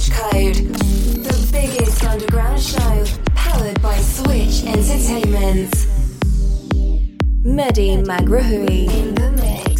Switch Code, the biggest underground show powered by Switch Entertainment. Mehdi Maghraoui in the mix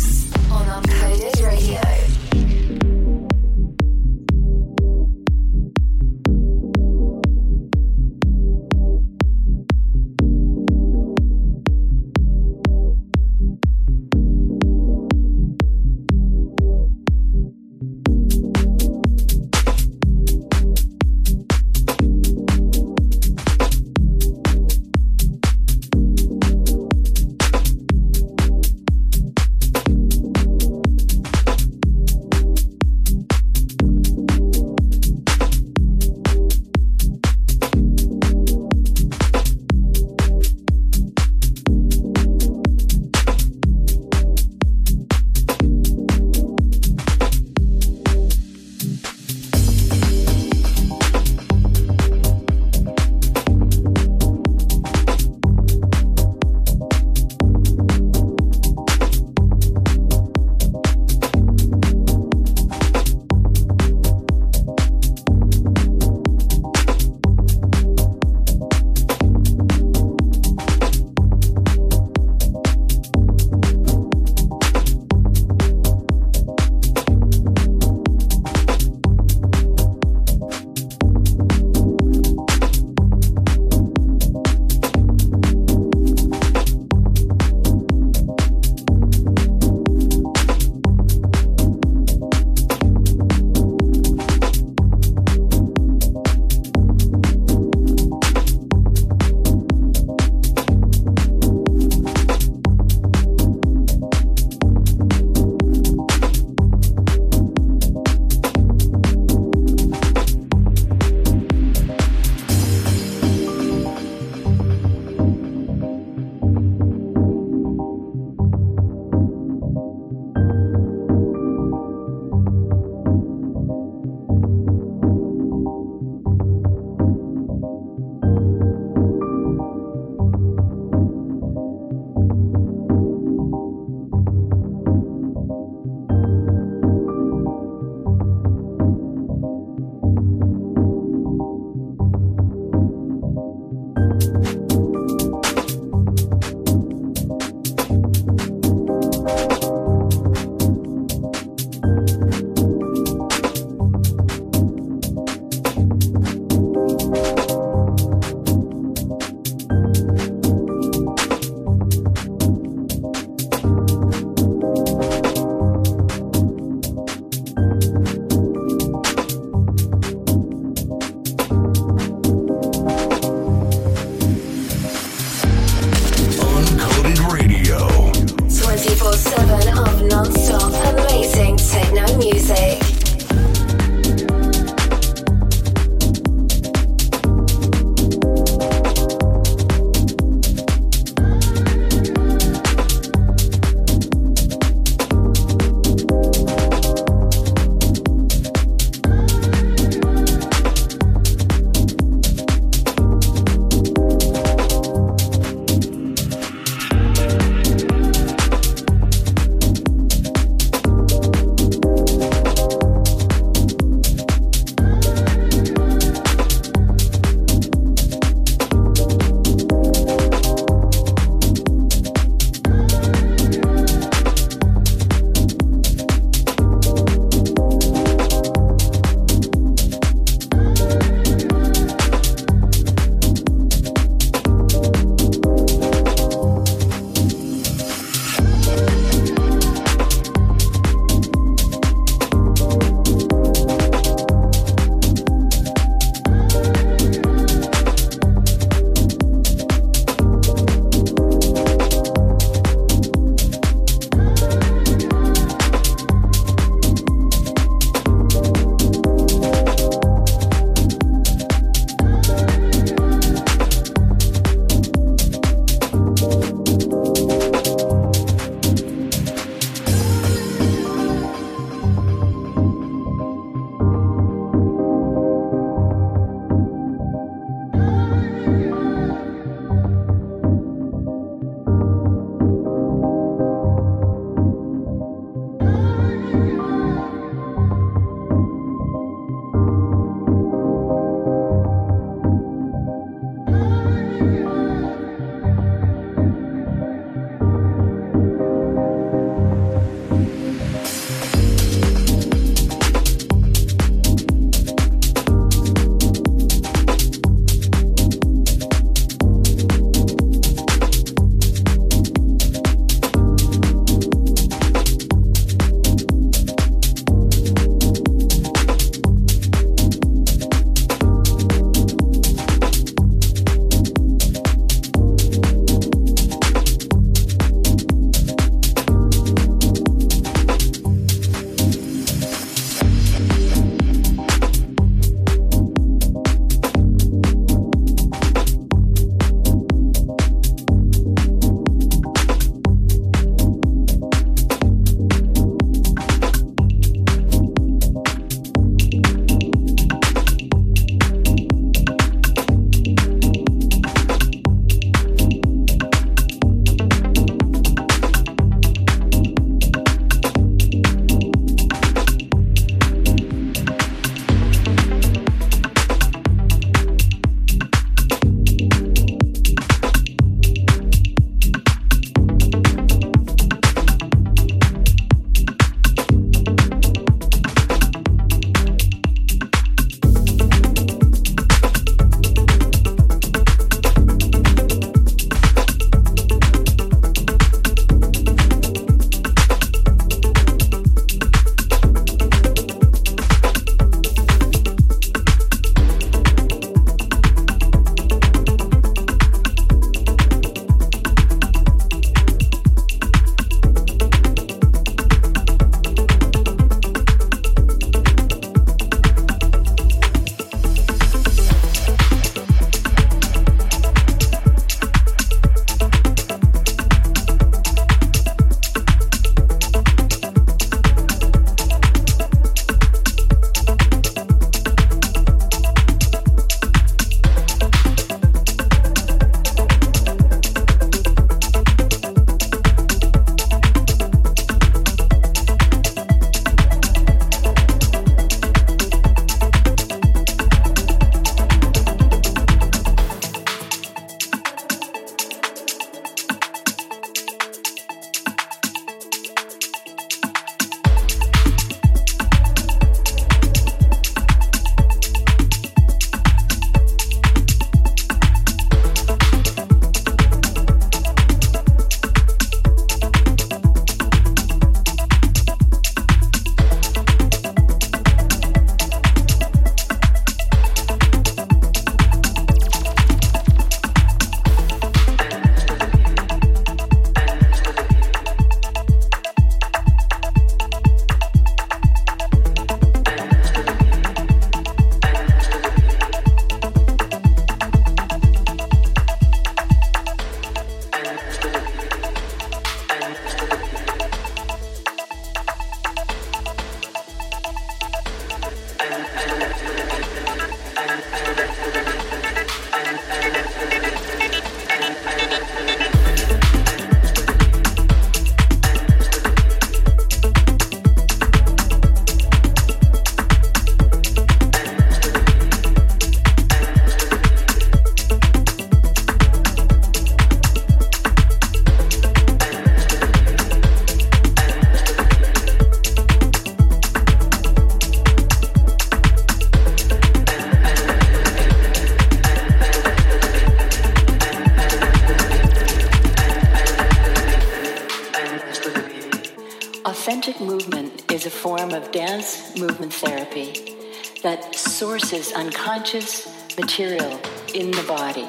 material in the body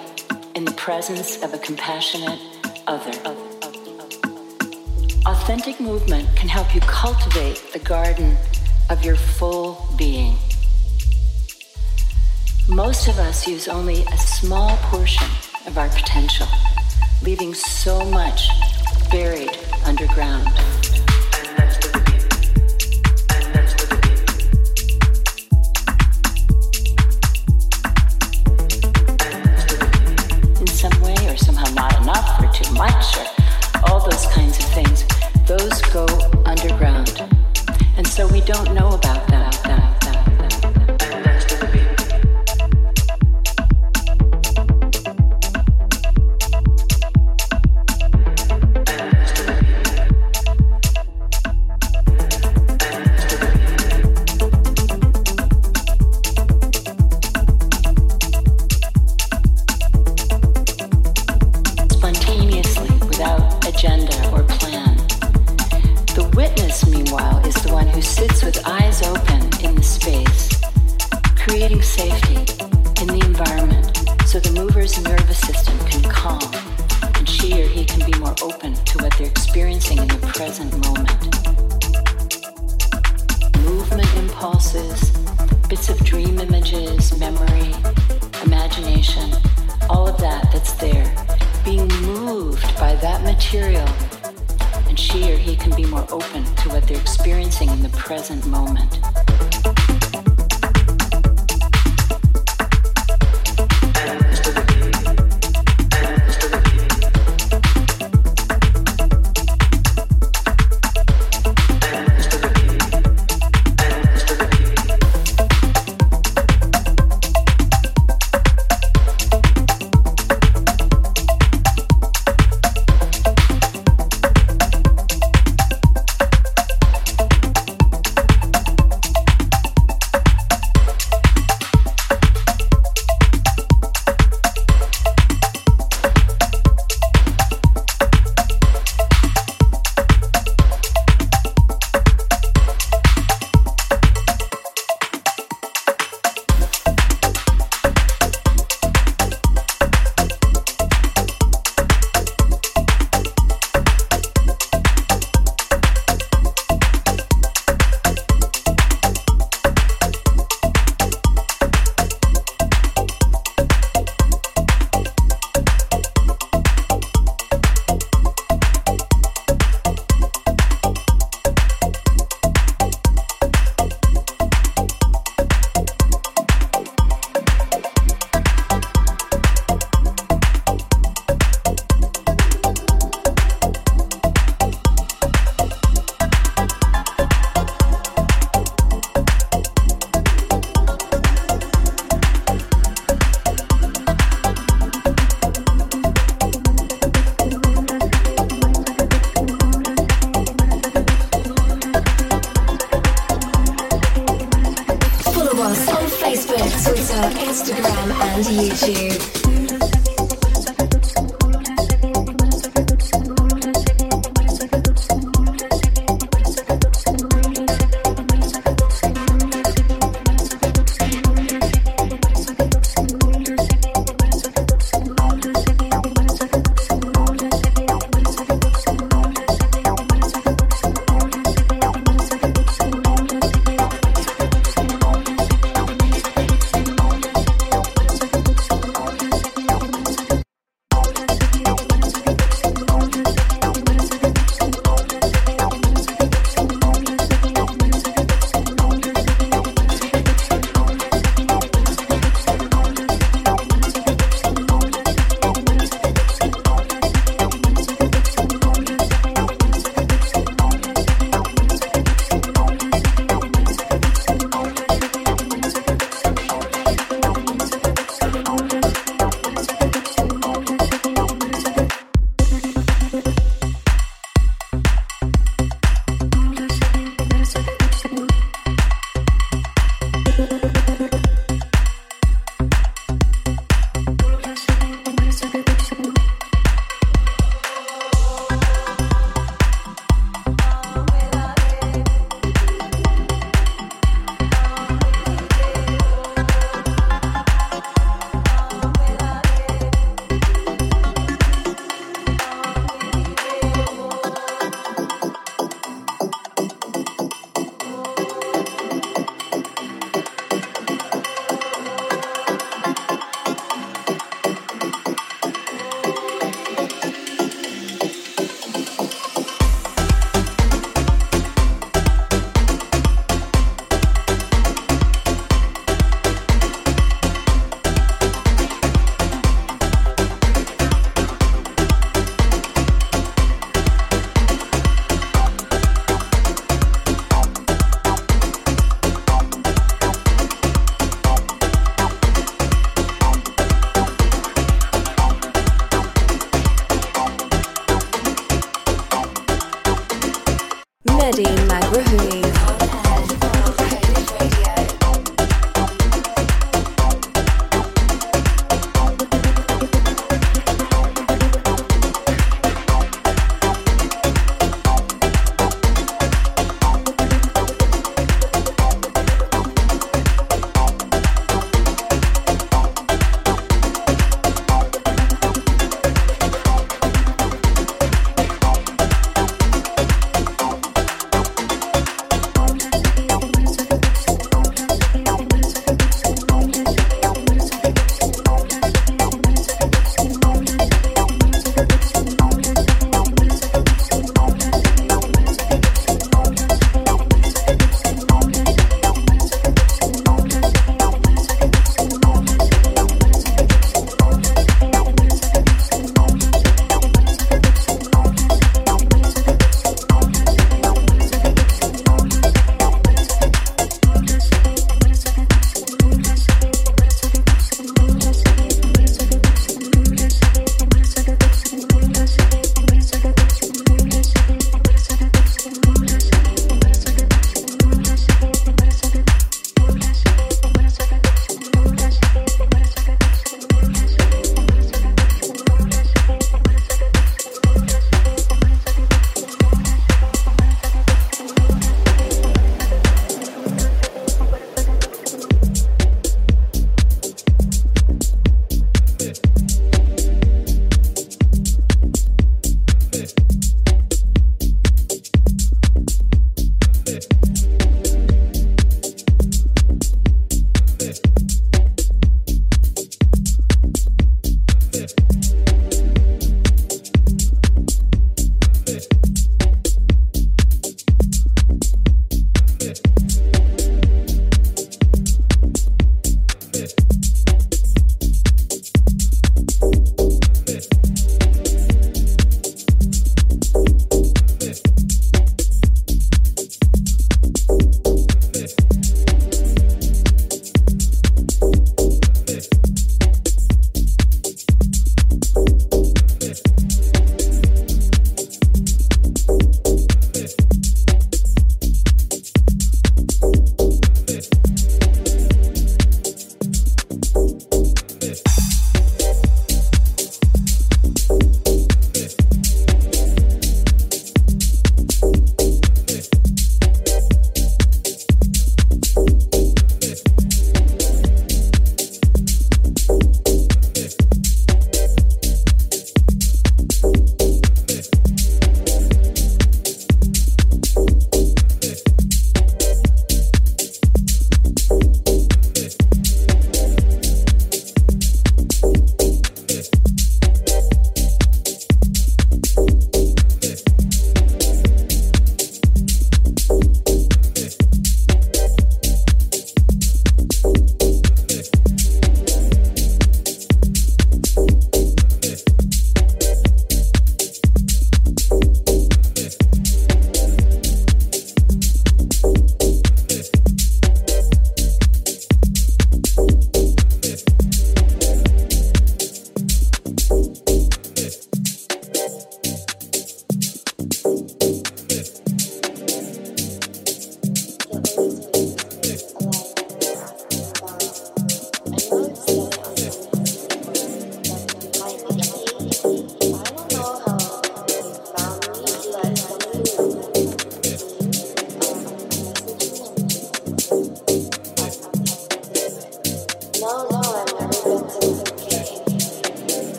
in the presence of a compassionate other. Authentic movement can help you cultivate the garden of your full being. Most of us use only a small portion of our potential, leaving so much buried underground.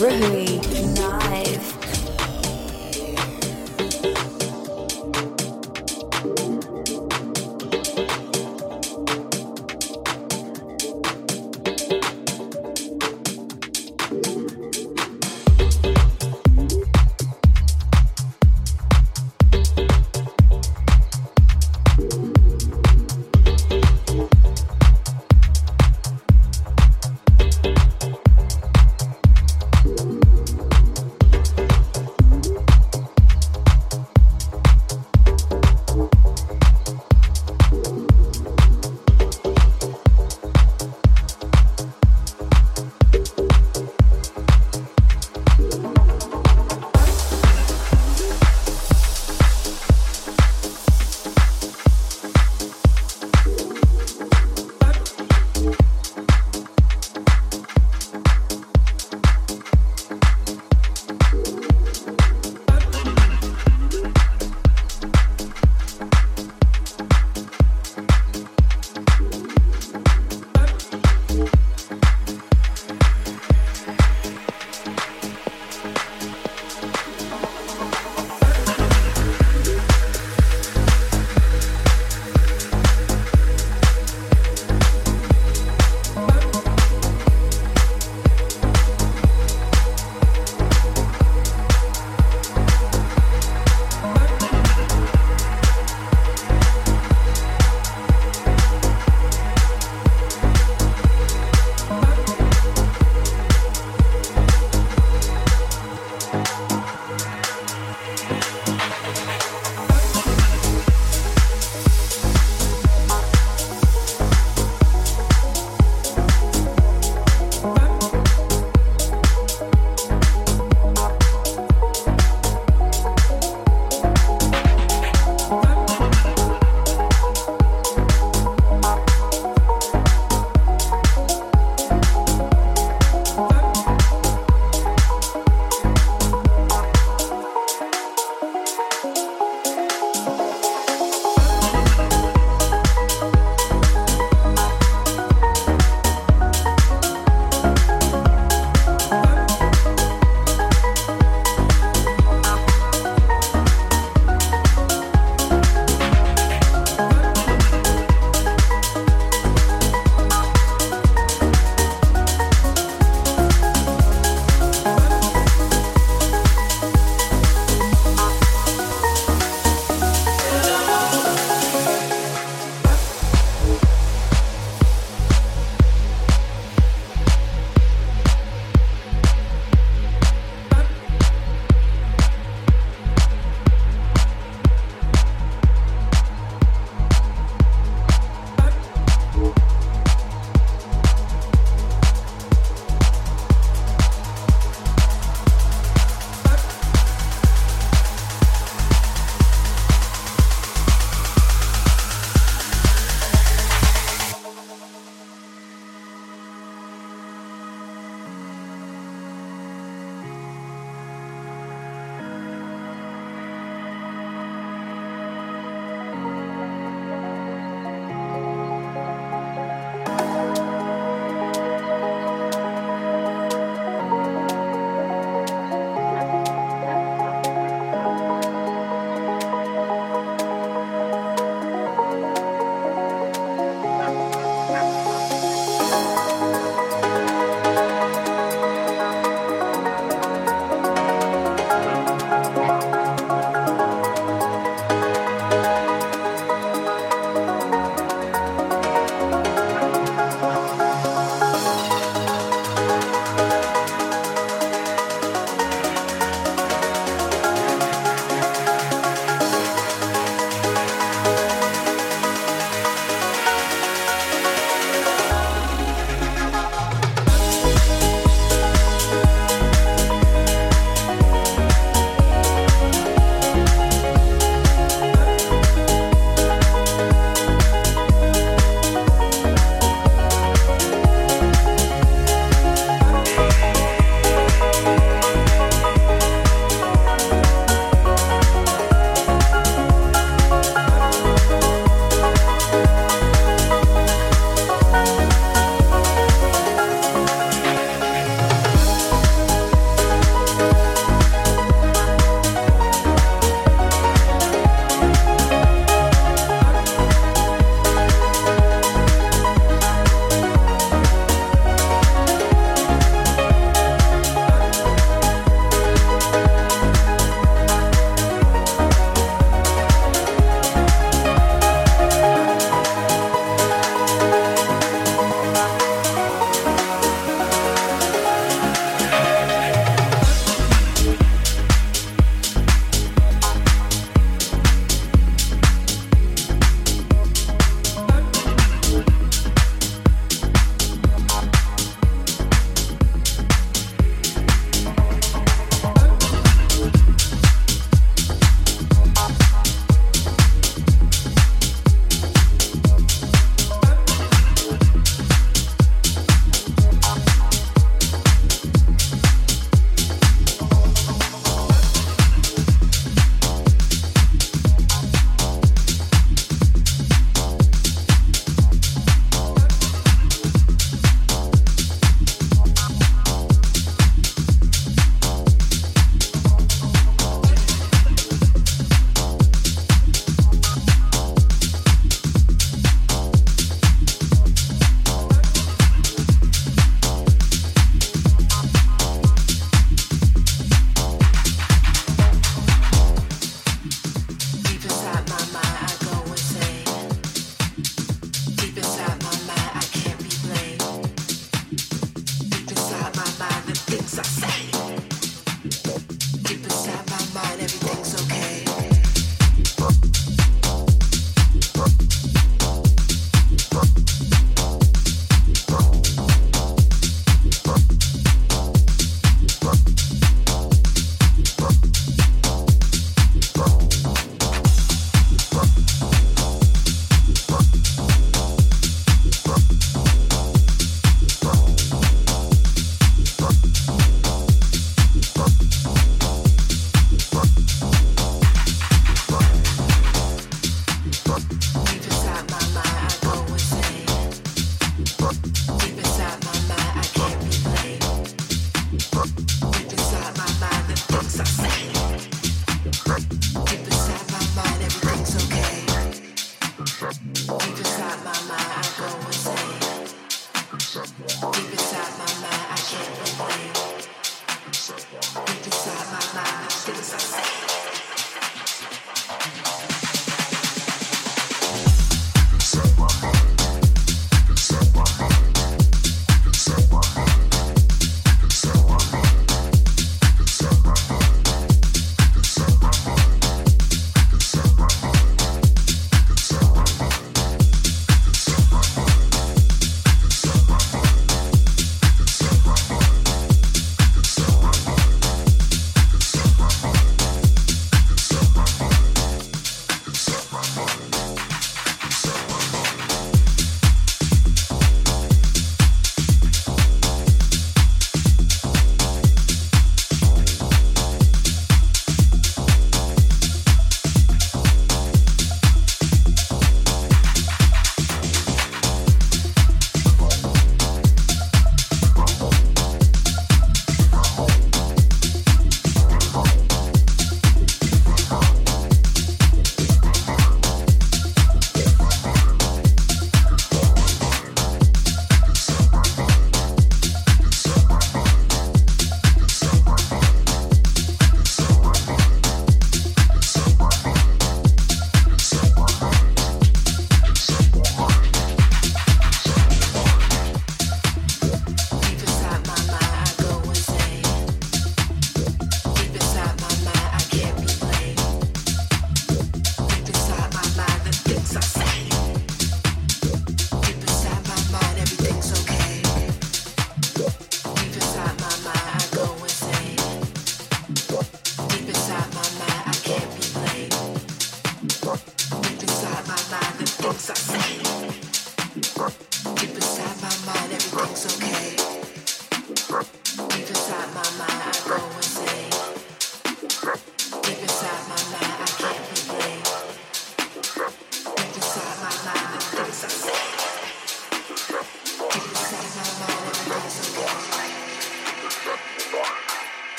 Bringing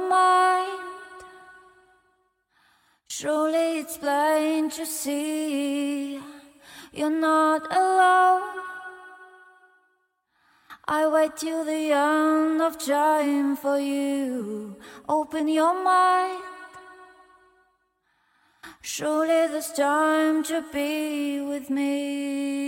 Maghraoui. till the end of time for you. Open your mind. Surely there's time to be with me.